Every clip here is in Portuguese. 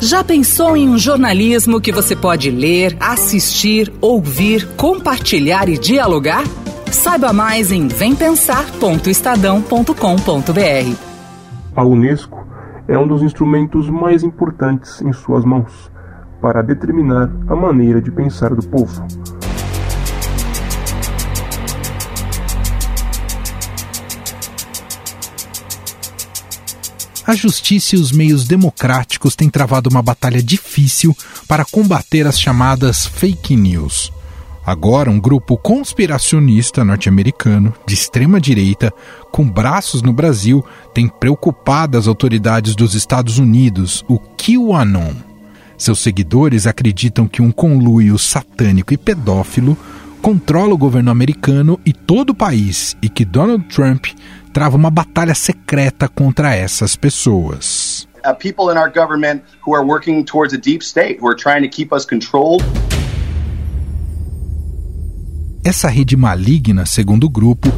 Já pensou em um jornalismo que você pode ler, assistir, ouvir, compartilhar e dialogar? Saiba mais em vempensar.estadão.com.br. A Unesco é um dos instrumentos mais importantes em suas mãos para determinar a maneira de pensar do povo. A justiça e os meios democráticos têm travado uma batalha difícil para combater as chamadas fake news. Agora, um grupo conspiracionista norte-americano de extrema direita, com braços no Brasil, tem preocupado as autoridades dos Estados Unidos, o QAnon. Seus seguidores acreditam que um conluio satânico e pedófilo controla o governo americano e todo o país e que Donald Trump trava uma batalha secreta contra essas pessoas. Uh, people in our government who are working towards a deep state, who are trying to keep us controlled. Essa rede maligna, segundo o grupo,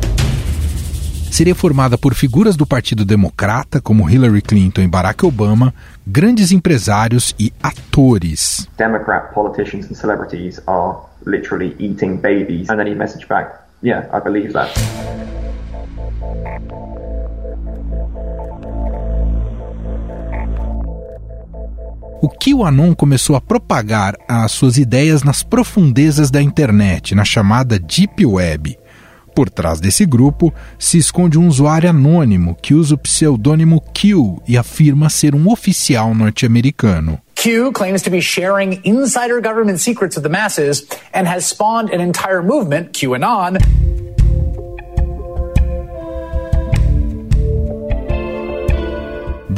seria formada por figuras do Partido Democrata, como Hillary Clinton e Barack Obama, grandes empresários e atores. Democrat politicians and celebrities are literally eating babies. And then he messaged back, yeah, I believe that. O QAnon começou a propagar as suas ideias nas profundezas da internet, na chamada Deep Web. Por trás desse grupo se esconde um usuário anônimo que usa o pseudônimo Q e afirma ser um oficial norte-americano. Q claims to be sharing insider government secrets with the masses and has spawned an entire movement, QAnon,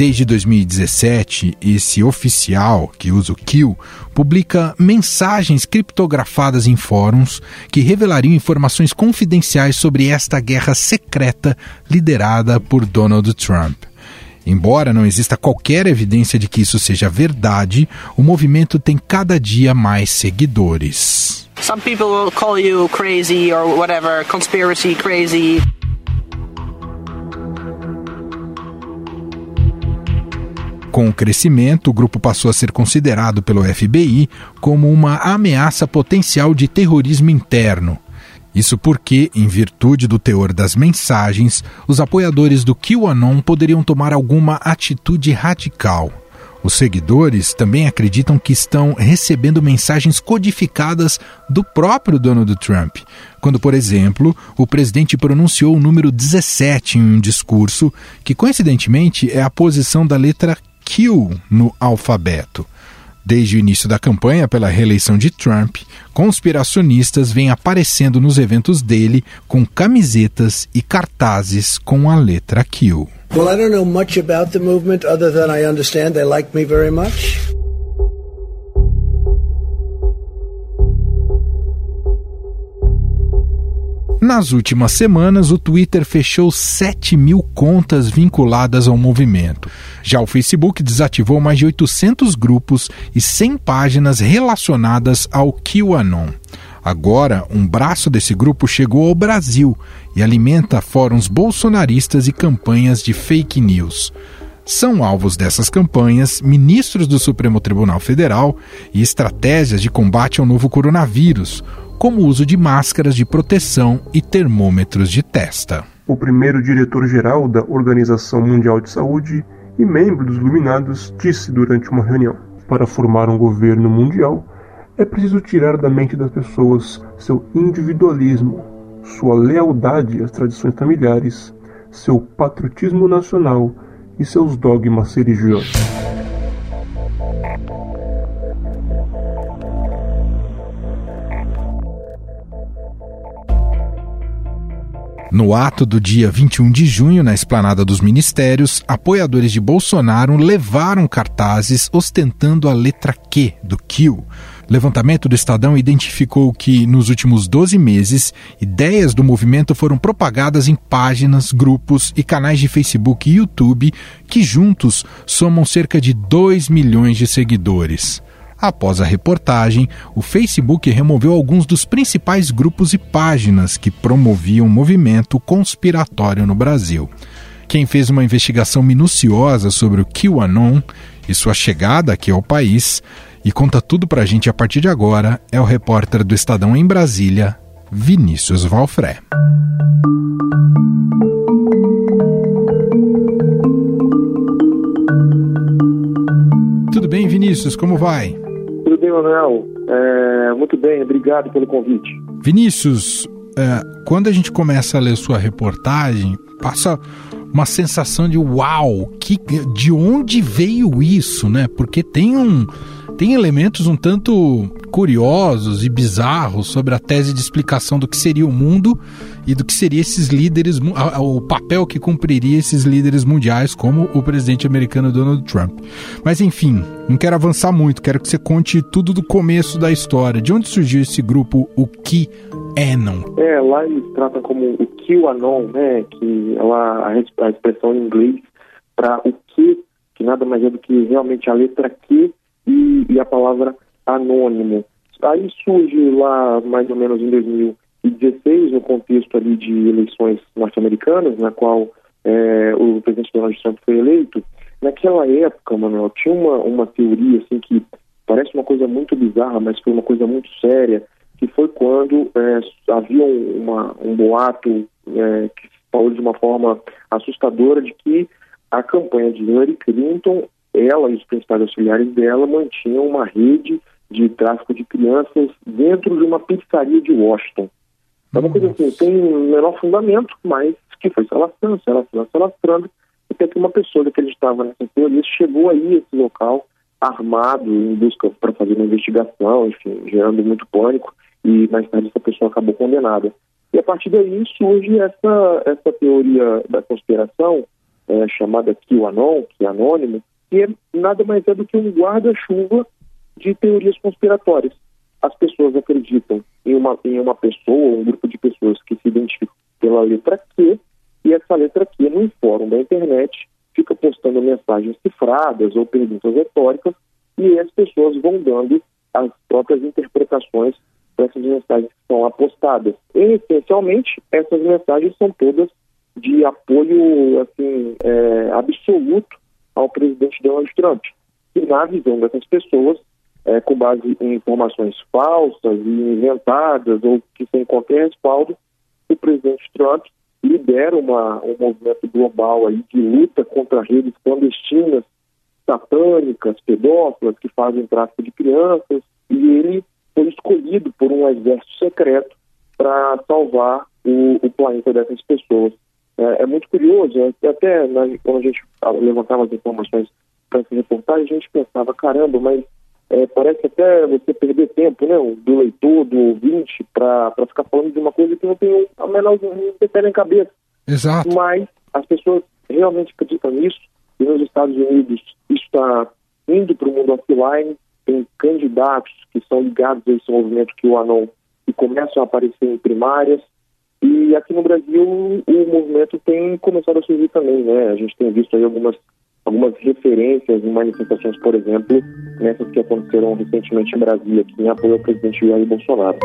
Desde 2017, esse oficial, que usa o Kill, publica mensagens criptografadas em fóruns que revelariam informações confidenciais sobre esta guerra secreta liderada por Donald Trump. Embora não exista qualquer evidência de que isso seja verdade, o movimento tem cada dia mais seguidores. Some people will call you crazy or whatever, conspiracy crazy. Com o crescimento, o grupo passou a ser considerado pelo FBI como uma ameaça potencial de terrorismo interno. Isso porque, em virtude do teor das mensagens, os apoiadores do QAnon poderiam tomar alguma atitude radical. Os seguidores também acreditam que estão recebendo mensagens codificadas do próprio Donald Trump, quando, por exemplo, o presidente pronunciou o número 17 em um discurso, que coincidentemente é a posição da letra Q no alfabeto. Desde o início da campanha pela reeleição de Trump, conspiracionistas vêm aparecendo nos eventos dele com camisetas e cartazes com a letra Q. Well, I don't know much about the movement other than I understand they like me very much. Nas últimas semanas, o Twitter fechou 7 mil contas vinculadas ao movimento. Já o Facebook desativou mais de 800 grupos e 100 páginas relacionadas ao QAnon. Agora, um braço desse grupo chegou ao Brasil e alimenta fóruns bolsonaristas e campanhas de fake news. São alvos dessas campanhas ministros do Supremo Tribunal Federal e estratégias de combate ao novo coronavírus, como o uso de máscaras de proteção e termômetros de testa. O primeiro diretor-geral da Organização Mundial de Saúde e membro dos Iluminados disse durante uma reunião: Para formar um governo mundial, é preciso tirar da mente das pessoas seu individualismo, sua lealdade às tradições familiares, seu patriotismo nacional e seus dogmas religiosos. No ato do dia 21 de junho, na esplanada dos ministérios, apoiadores de Bolsonaro levaram cartazes ostentando a letra Q do Q. Levantamento do Estadão identificou que, nos últimos 12 meses, ideias do movimento foram propagadas em páginas, grupos e canais de Facebook e YouTube que juntos somam cerca de 2 milhões de seguidores. Após a reportagem, o Facebook removeu alguns dos principais grupos e páginas que promoviam o movimento conspiratório no Brasil. Quem fez uma investigação minuciosa sobre o QAnon e sua chegada aqui ao país. E conta tudo pra gente a partir de agora é o repórter do Estadão em Brasília, Vinícius Valfré. Tudo bem, Vinícius? Como vai? Manuel. É, muito bem, obrigado pelo convite. Vinícius, é, quando a gente começa a ler sua reportagem, passa uma sensação de uau, que, de onde veio isso, né? Porque tem um tem elementos um tanto curiosos e bizarros sobre a tese de explicação do que seria o mundo e do que seria esses líderes, o papel que cumpriria esses líderes mundiais, como o presidente americano Donald Trump. Mas enfim, não quero avançar muito, quero que você conte tudo do começo da história. De onde surgiu esse grupo, o QAnon? É, lá eles tratam como o QAnon, né, que é a expressão em inglês para o que, que nada mais é do que realmente a letra Q e, e a palavra anônimo. Aí surge lá mais ou menos em 2016, no contexto ali de eleições norte-americanas, na qual é, o presidente Donald Trump foi eleito. Naquela época, Manuel, tinha uma, uma teoria assim que parece uma coisa muito bizarra, mas foi uma coisa muito séria, que foi quando é, havia uma, um boato é, que falou de uma forma assustadora de que a campanha de Hillary Clinton ela e os principais auxiliares dela mantinham uma rede de tráfico de crianças dentro de uma pizzaria de Washington. É uma coisa assim, tem um menor fundamento, mas que foi se alastrando, se alastrando, se alastrando, até que uma pessoa que acreditava nessa teoria chegou aí a esse local armado em busca para fazer uma investigação, enfim, gerando muito pânico, e mais tarde essa pessoa acabou condenada. E a partir daí surge essa, essa teoria da conspiração, é, chamada QAnon, que é anônimo, que nada mais é do que um guarda-chuva de teorias conspiratórias. As pessoas acreditam em uma, em uma pessoa, um grupo de pessoas que se identificam pela letra Q, e essa letra Q, no fórum da internet, fica postando mensagens cifradas ou perguntas retóricas, e as pessoas vão dando as próprias interpretações para essas mensagens que são apostadas. E, essencialmente, essas mensagens são todas de apoio assim, é, absoluto ao presidente Donald Trump. E na visão dessas pessoas, é, com base em informações falsas e inventadas ou que sem qualquer respaldo, o presidente Trump lidera uma, um movimento global aí de luta contra redes clandestinas, satânicas, pedófilas, que fazem tráfico de crianças, e ele foi escolhido por um exército secreto para salvar o, o planeta dessas pessoas. É, é muito curioso, até na, quando a gente levantava as informações para essa reportagem, a gente pensava, caramba, mas é, parece até você perder tempo, né, do leitor, do ouvinte, para ficar falando de uma coisa que não tem a menor pé em cabeça. Exato. Mas as pessoas realmente acreditam nisso, e nos Estados Unidos isso está indo para o mundo offline, tem candidatos que são ligados a esse movimento que o ANON e começam a aparecer em primárias, e aqui no Brasil o movimento tem começado a surgir também, né? A gente tem visto aí algumas, algumas referências em manifestações, por exemplo, nessas que aconteceram recentemente em Brasília, que em apoio ao presidente Jair Bolsonaro.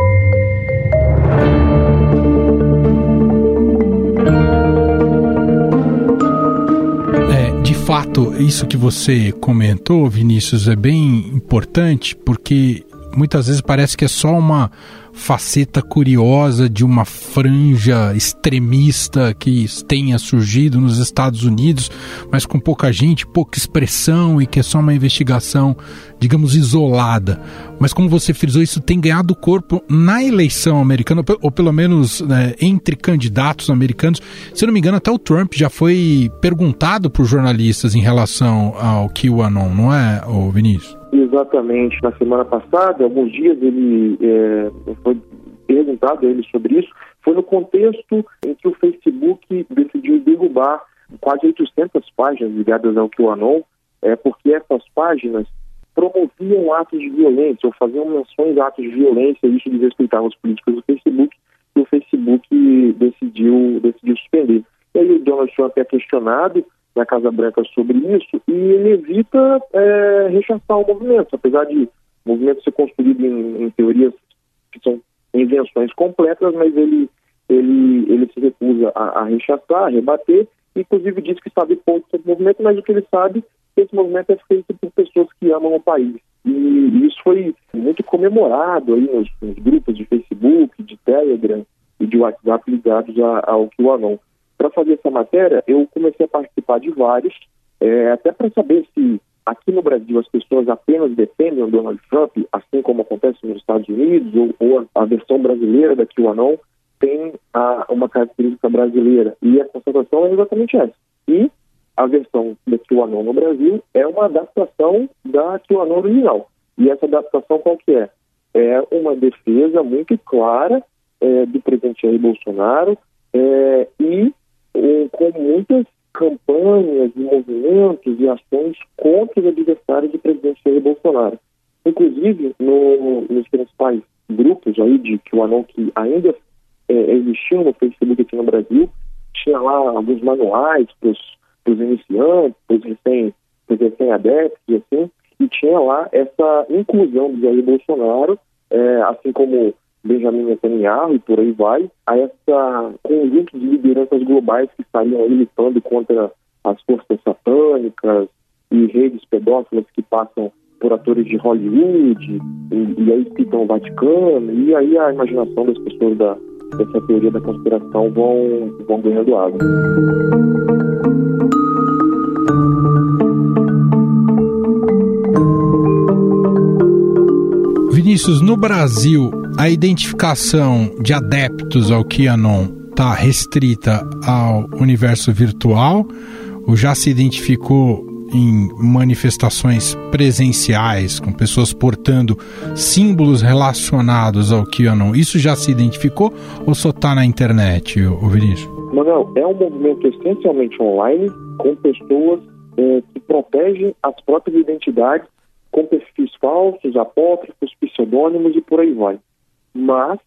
É, fato, isso que você comentou, Vinícius, é bem importante, porque muitas vezes parece que é só uma faceta curiosa de uma franja extremista que tenha surgido nos Estados Unidos, mas com pouca gente, pouca expressão e que é só uma investigação, digamos, isolada. Mas como você frisou, isso tem ganhado corpo na eleição americana, ou pelo menos né, entre candidatos americanos. Se não me engano, até o Trump já foi perguntado por jornalistas em relação ao QAnon, não é, Vinícius? Exatamente. Na semana passada, alguns dias ele é, foi perguntado a ele sobre isso. Foi no contexto em que o Facebook decidiu derrubar quase 800 páginas ligadas ao QAnon, é, porque essas páginas promoviam atos de violência ou faziam menções a atos de violência, e isso desrespeitava os políticos do Facebook, e o Facebook decidiu, decidiu suspender. E aí o Donald Trump é questionado na Casa Branca sobre isso e ele evita é, rechaçar o movimento, apesar de o movimento ser construído em, em teorias que são invenções completas, mas ele, ele, ele se recusa a, a rechaçar, a rebater, inclusive diz que sabe pouco sobre o movimento, mas o que ele sabe esse movimento é feito por pessoas que amam o país. E isso foi muito comemorado aí nos, nos grupos de Facebook, de Telegram e de WhatsApp ligados a, ao QAnon. Para fazer essa matéria, eu comecei a participar de vários, é, até para saber se aqui no Brasil as pessoas apenas defendem o Donald Trump, assim como acontece nos Estados Unidos, ou, ou a, versão brasileira da QAnon tem a, uma característica brasileira. E a constatação é exatamente essa. E a versão da QAnon no Brasil é uma adaptação da QAnon original. E essa adaptação qual que é? É uma defesa muito clara é, do presidente Jair Bolsonaro é, e com muitas campanhas, movimentos e ações contra os adversários do presidente Jair Bolsonaro. Inclusive, no, nos principais grupos aí de QAnon que ainda é, existiam no Facebook aqui no Brasil, tinha lá alguns manuais para os iniciantes, para os recém, recém-adeptos e assim, e tinha lá essa inclusão do Jair Bolsonaro, é, assim como Benjamin Netanyahu e por aí vai, a essa conjunto de lideranças globais que estariam militando contra as forças satânicas e redes pedófilas que passam por atores de Hollywood, e, e aí citam o Vaticano, e aí a imaginação das pessoas da, dessa teoria da conspiração vão, vão ganhando água. Vinícius, no Brasil, a identificação de adeptos ao QAnon está restrita ao universo virtual ou já se identificou em manifestações presenciais, com pessoas portando símbolos relacionados ao QAnon, isso já se identificou ou só está na internet, o Vinícius? Manuel, é um movimento essencialmente online, com pessoas é, que protegem as próprias identidades com perfis falsos, apócrifos, pseudônimos e por aí vai. Mas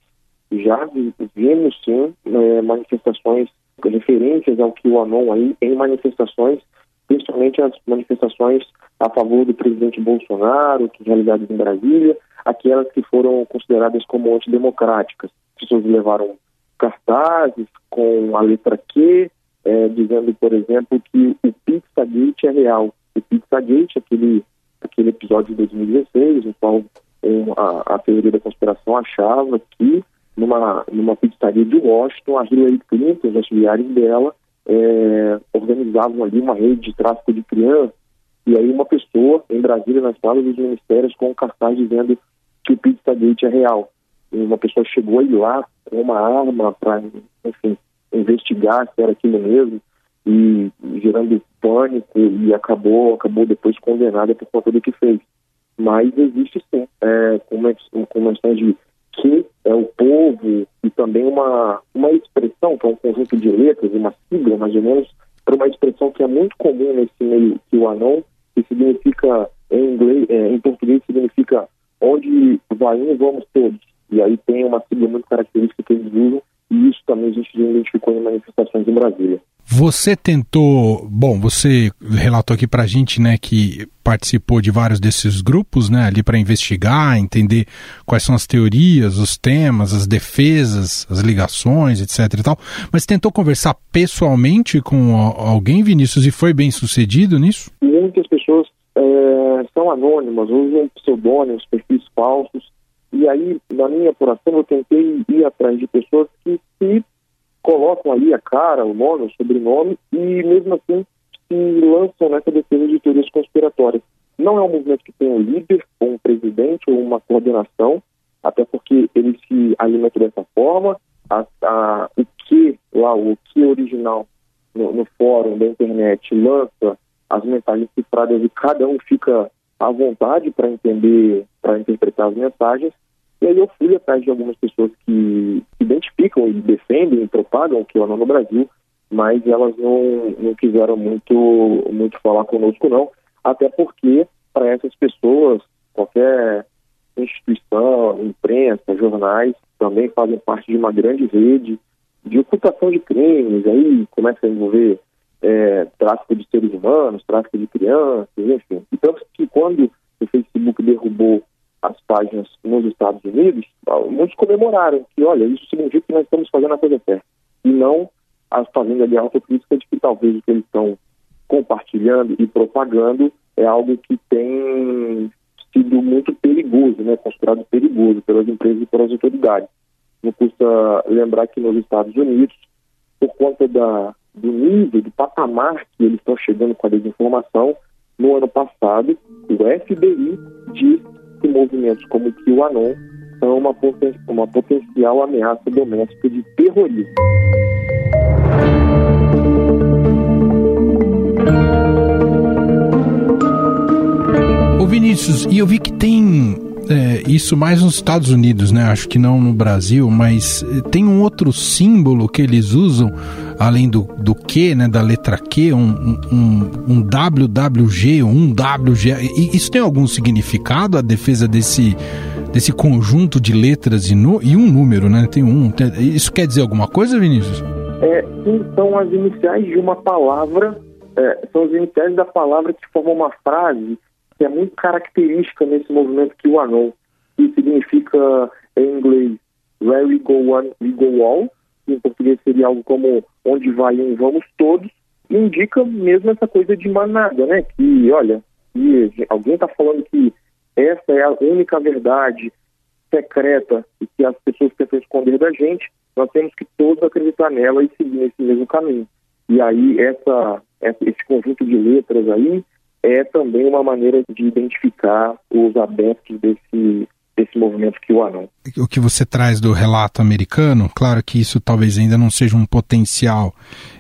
já vimos sim é, manifestações referentes ao QAnon aí em manifestações principalmente as manifestações a favor do presidente Bolsonaro, que realizadas em Brasília, aquelas que foram consideradas como antidemocráticas. As pessoas levaram cartazes com a letra Q, é, dizendo, por exemplo, que o Pizzagate é real. O Pizzagate, aquele, aquele episódio de 2016, no qual um, a, a teoria da conspiração achava que numa, numa pizzaria de Washington, a Hillary Clinton, os auxiliares dela, é, organizavam ali uma rede de tráfico de crianças, e aí uma pessoa em Brasília, nas salas dos ministérios, com um cartaz dizendo que o Pizzagate é real. E uma pessoa chegou aí lá com uma arma para, enfim, investigar se era aquilo mesmo, e gerando pânico, e acabou, acabou depois condenada por conta do que fez. Mas existe sim, é, uma, espécie de que é o povo e também uma, uma expressão, que é um conjunto de letras, uma sigla mais ou menos, para uma expressão que é muito comum nesse meio que o anão, que significa em inglês, é, em português significa onde vai um, vamos todos. E aí tem uma sigla muito característica que eles usam, e isso também a gente identificou em manifestações em Brasília. Você tentou, bom, você relatou aqui para a gente, né, que participou de vários desses grupos, né, ali para investigar, entender quais são as teorias, os temas, as defesas, as ligações, etc e tal, mas tentou conversar pessoalmente com alguém, Vinícius, e foi bem sucedido nisso? Muitas pessoas é, são anônimas, usam pseudônimos, perfis falsos, e aí, na minha apuração, eu tentei ir atrás de pessoas que se colocam ali a cara, o nome, o sobrenome, e mesmo assim se lançam nessa defesa de teorias conspiratórias. Não é um movimento que tem um líder, ou um presidente, ou uma coordenação, até porque ele se alimenta dessa forma. A, a, o que lá, o que original no, no fórum da internet lança as mensagens cifradas e cada um fica à vontade para entender, para interpretar as mensagens. E aí eu fui atrás de algumas pessoas que identificam e defendem e propagam o QAnon no Brasil, mas elas não, não quiseram muito, muito falar conosco não, até porque para essas pessoas, qualquer instituição, imprensa, jornais, também fazem parte de uma grande rede de ocultação de crimes, aí começa a envolver é, tráfico de seres humanos, tráfico de crianças, enfim. E tanto que quando o Facebook derrubou as páginas nos Estados Unidos, muitos comemoraram que, olha, isso significa que nós estamos fazendo a coisa certa. E não as fazendo ali a autocrítica de que talvez o que eles estão compartilhando e propagando é algo que tem sido muito perigoso, né, considerado perigoso pelas empresas e pelas autoridades. Não custa lembrar que nos Estados Unidos, por conta da, do nível, do patamar que eles estão chegando com a desinformação, no ano passado, o FBI disse que movimentos como o QAnon são uma, poten uma potencial ameaça doméstica de terrorismo. Ô Vinícius, e eu vi que tem é, isso mais nos Estados Unidos, né? Acho que não no Brasil, mas eh, tem um outro símbolo que eles usam, além do, do Q, né? Da letra Q, um, um, um WWG, um WG. Isso tem algum significado, a defesa desse, desse conjunto de letras e, no, e um número, né? Tem um. Tem, isso quer dizer alguma coisa, Vinícius? É, sim, são as iniciais de uma palavra, é, são as iniciais da palavra que formam uma frase que é muito característica nesse movimento que o Anon, que significa em inglês Where we go one, we go all, que em português seria algo como onde vai um, vamos todos, e indica mesmo essa coisa de manada, né? Que, olha, que alguém está falando que essa é a única verdade secreta e que as pessoas tentam esconder da gente, nós temos que todos acreditar nela e seguir nesse mesmo caminho. E aí essa, esse conjunto de letras aí é também uma maneira de identificar os adeptos desse, desse movimento que o anão. O que você traz do relato americano, claro que isso talvez ainda não seja um potencial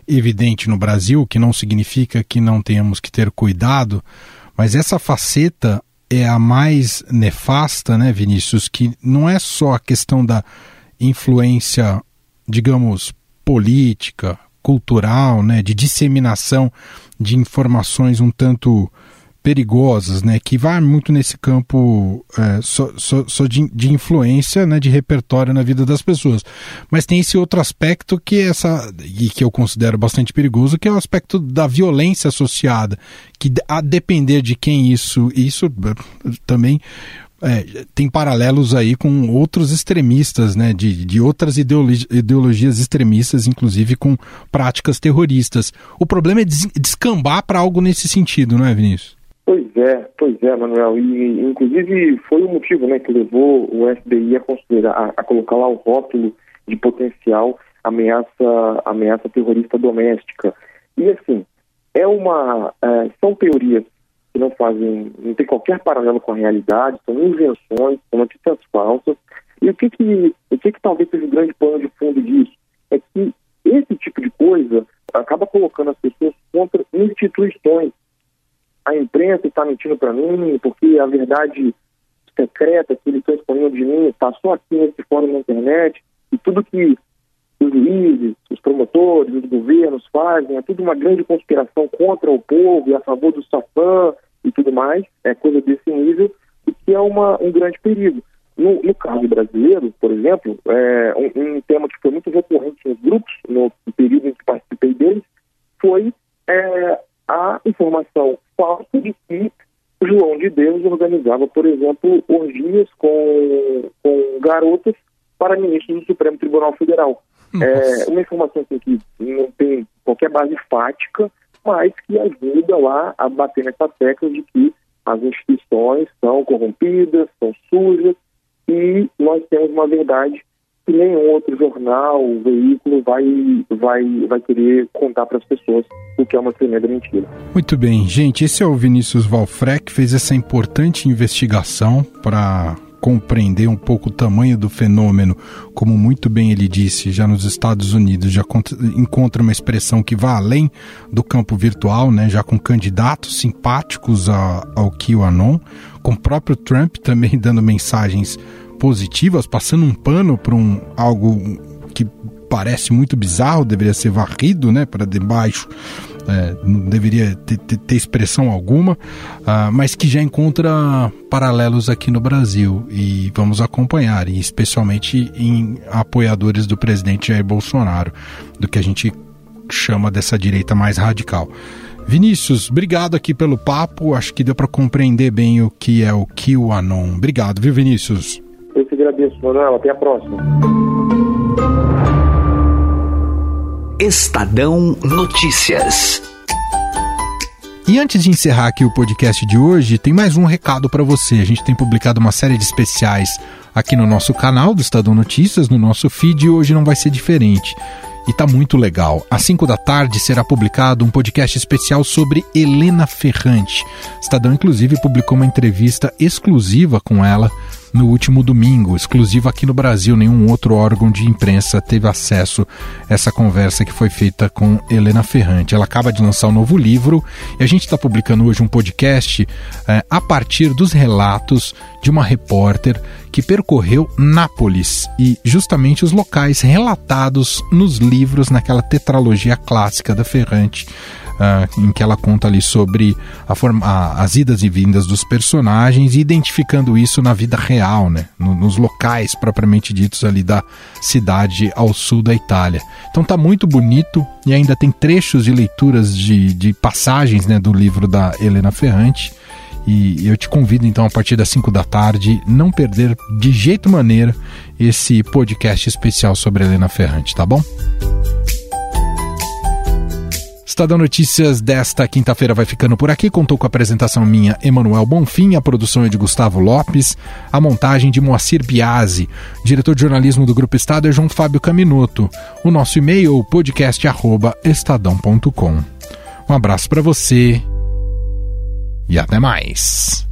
evidente no Brasil, que não significa que não tenhamos que ter cuidado, mas essa faceta é a mais nefasta, né, Vinícius, que não é só a questão da influência, digamos, política, cultural, né, de disseminação de informações um tanto perigosas, né, que vai muito nesse campo é, só, de, de, influência, né, de repertório na vida das pessoas. Mas tem esse outro aspecto que é essa e que eu considero bastante perigoso, que é o aspecto da violência associada, que a depender de quem isso, isso eh, também é, tem paralelos aí com outros extremistas, né, de, de outras ideologi ideologias extremistas, inclusive com práticas terroristas. O problema é des descambar para algo nesse sentido, não é, Vinícius? Pois é, pois é, Manuel. E inclusive foi o motivo né, que levou o FBI a considerar, a, a colocar lá o rótulo de potencial ameaça, ameaça terrorista doméstica. E assim, é uma. É, são teorias que não fazem, não tem qualquer paralelo com a realidade, são invenções, são notícias falsas. E o que que, o que que talvez seja o grande plano de fundo disso? É que esse tipo de coisa acaba colocando as pessoas contra instituições a imprensa está mentindo para mim, porque a verdade secreta que eles estão expondo de mim passou aqui nesse fórum na internet, e tudo que os juízes, os promotores, os governos fazem é tudo uma grande conspiração contra o povo e a favor do Satã e tudo mais, é coisa desse nível, e que é uma, um grande perigo. No, no caso brasileiro, por exemplo, é, um, um, tema que foi muito recorrente nos grupos, no período em que participei deles, foi é, a informação falsa de que João de Deus organizava, por exemplo, orgias com, com garotas para ministros do Supremo Tribunal Federal. É uma informação assim, que não tem qualquer base fática, mas que ajuda lá a bater nessa tecla de que as instituições são corrompidas, são sujas, e nós temos uma verdade que nenhum outro jornal, veículo vai, vai, vai querer contar para as pessoas, o que é uma tremenda mentira. Muito bem, gente, esse é o Vinícius Valfrec, que fez essa importante investigação para compreender um pouco o tamanho do fenômeno, como muito bem ele disse, já nos Estados Unidos já encontra uma expressão que vai além do campo virtual, né, já com candidatos simpáticos ao QAnon, com o próprio Trump também dando mensagens positivas, passando um pano para um algo que parece muito bizarro, deveria ser varrido, né, para debaixo, é, não deveria ter, ter, expressão alguma, uh, mas que já encontra paralelos aqui no Brasil e vamos acompanhar, e especialmente em apoiadores do presidente Jair Bolsonaro, do que a gente chama dessa direita mais radical. Vinícius, obrigado aqui pelo papo. Acho que deu para compreender bem o que é o QAnon. Obrigado, viu, Vinícius? Eu te agradeço, Manuel. Até a próxima. Estadão Notícias. E antes de encerrar aqui o podcast de hoje, tem mais um recado para você. A gente tem publicado uma série de especiais aqui no nosso canal do Estadão Notícias, no nosso feed, e hoje não vai ser diferente e tá muito legal. Às 5 da tarde será publicado um podcast especial sobre Helena Ferrante. Estadão, inclusive, publicou uma entrevista exclusiva com ela no último domingo, exclusiva aqui no Brasil. Nenhum outro órgão de imprensa teve acesso a essa conversa que foi feita com Helena Ferrante. Ela acaba de lançar um novo livro e a gente está publicando hoje um podcast é, a partir dos relatos de uma repórter que percorreu Nápoles e justamente os locais relatados nos livros naquela tetralogia clássica da Ferrante. Uh, em que ela conta ali sobre a forma, a, as idas e vindas dos personagens e identificando isso na vida real, né? No, nos locais propriamente ditos ali da cidade ao sul da Itália. Então tá muito bonito e ainda tem trechos de leituras de, de passagens né, do livro da Helena Ferrante. E eu te convido então a partir das 5 da tarde não perder de jeito maneira esse podcast especial sobre Helena Ferrante, tá bom? Estadão Notícias desta quinta-feira vai ficando por aqui. Contou com a apresentação minha, Emanuel Bonfim, a produção é de Gustavo Lopes, a montagem de Moacir Biasi. Diretor de jornalismo do Grupo Estado é João Fábio Caminoto. O nosso e-mail, podcast.estadão.com. Um abraço para você e até mais.